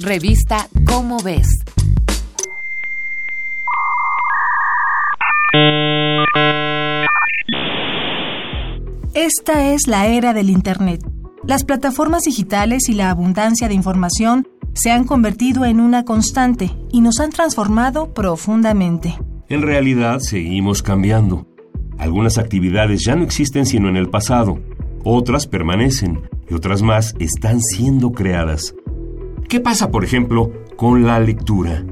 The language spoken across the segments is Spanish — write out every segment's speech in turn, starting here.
Revista Cómo ves. Esta es la era del Internet. Las plataformas digitales y la abundancia de información se han convertido en una constante y nos han transformado profundamente. En realidad seguimos cambiando. Algunas actividades ya no existen sino en el pasado, otras permanecen y otras más están siendo creadas. ¿Qué pasa, por ejemplo, con la lectura?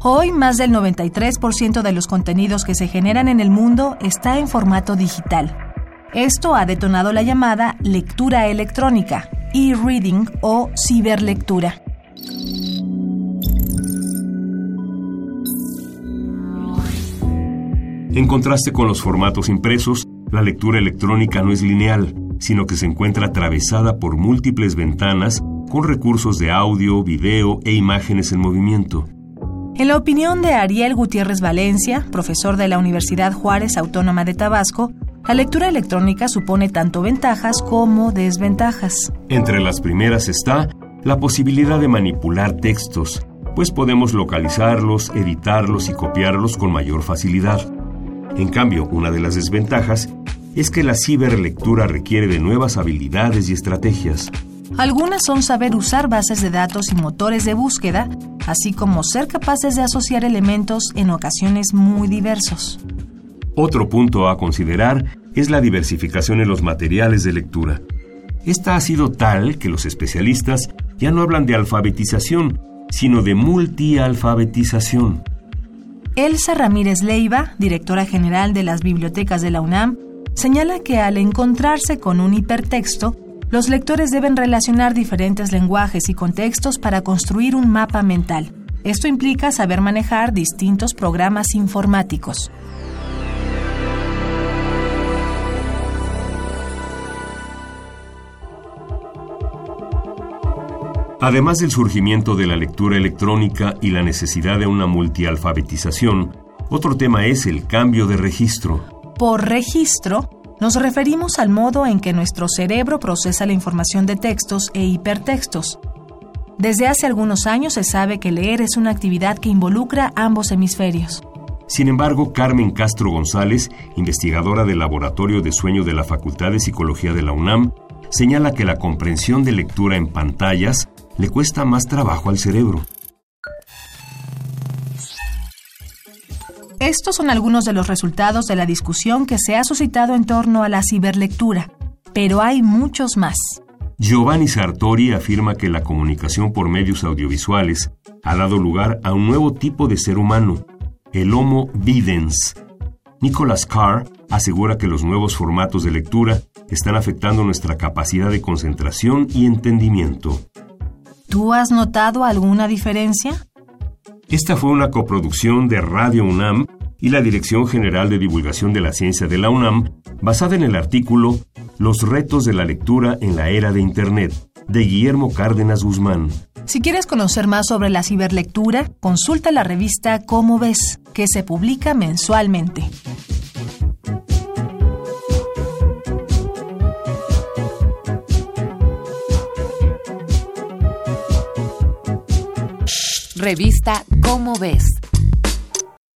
Hoy más del 93% de los contenidos que se generan en el mundo está en formato digital. Esto ha detonado la llamada lectura electrónica, e-reading o ciberlectura. En contraste con los formatos impresos, la lectura electrónica no es lineal, sino que se encuentra atravesada por múltiples ventanas con recursos de audio, video e imágenes en movimiento. En la opinión de Ariel Gutiérrez Valencia, profesor de la Universidad Juárez Autónoma de Tabasco, la lectura electrónica supone tanto ventajas como desventajas. Entre las primeras está la posibilidad de manipular textos, pues podemos localizarlos, editarlos y copiarlos con mayor facilidad. En cambio, una de las desventajas es que la ciberlectura requiere de nuevas habilidades y estrategias. Algunas son saber usar bases de datos y motores de búsqueda, así como ser capaces de asociar elementos en ocasiones muy diversos. Otro punto a considerar es la diversificación en los materiales de lectura. Esta ha sido tal que los especialistas ya no hablan de alfabetización, sino de multialfabetización. Elsa Ramírez Leiva, directora general de las bibliotecas de la UNAM, señala que al encontrarse con un hipertexto, los lectores deben relacionar diferentes lenguajes y contextos para construir un mapa mental. Esto implica saber manejar distintos programas informáticos. Además del surgimiento de la lectura electrónica y la necesidad de una multialfabetización, otro tema es el cambio de registro. Por registro, nos referimos al modo en que nuestro cerebro procesa la información de textos e hipertextos. Desde hace algunos años se sabe que leer es una actividad que involucra ambos hemisferios. Sin embargo, Carmen Castro González, investigadora del Laboratorio de Sueño de la Facultad de Psicología de la UNAM, señala que la comprensión de lectura en pantallas le cuesta más trabajo al cerebro. Estos son algunos de los resultados de la discusión que se ha suscitado en torno a la ciberlectura, pero hay muchos más. Giovanni Sartori afirma que la comunicación por medios audiovisuales ha dado lugar a un nuevo tipo de ser humano, el Homo videns. Nicholas Carr asegura que los nuevos formatos de lectura están afectando nuestra capacidad de concentración y entendimiento. ¿Tú has notado alguna diferencia? Esta fue una coproducción de Radio UNAM y la Dirección General de Divulgación de la Ciencia de la UNAM, basada en el artículo Los retos de la lectura en la era de Internet, de Guillermo Cárdenas Guzmán. Si quieres conocer más sobre la ciberlectura, consulta la revista Cómo ves, que se publica mensualmente. Revista Cómo ves.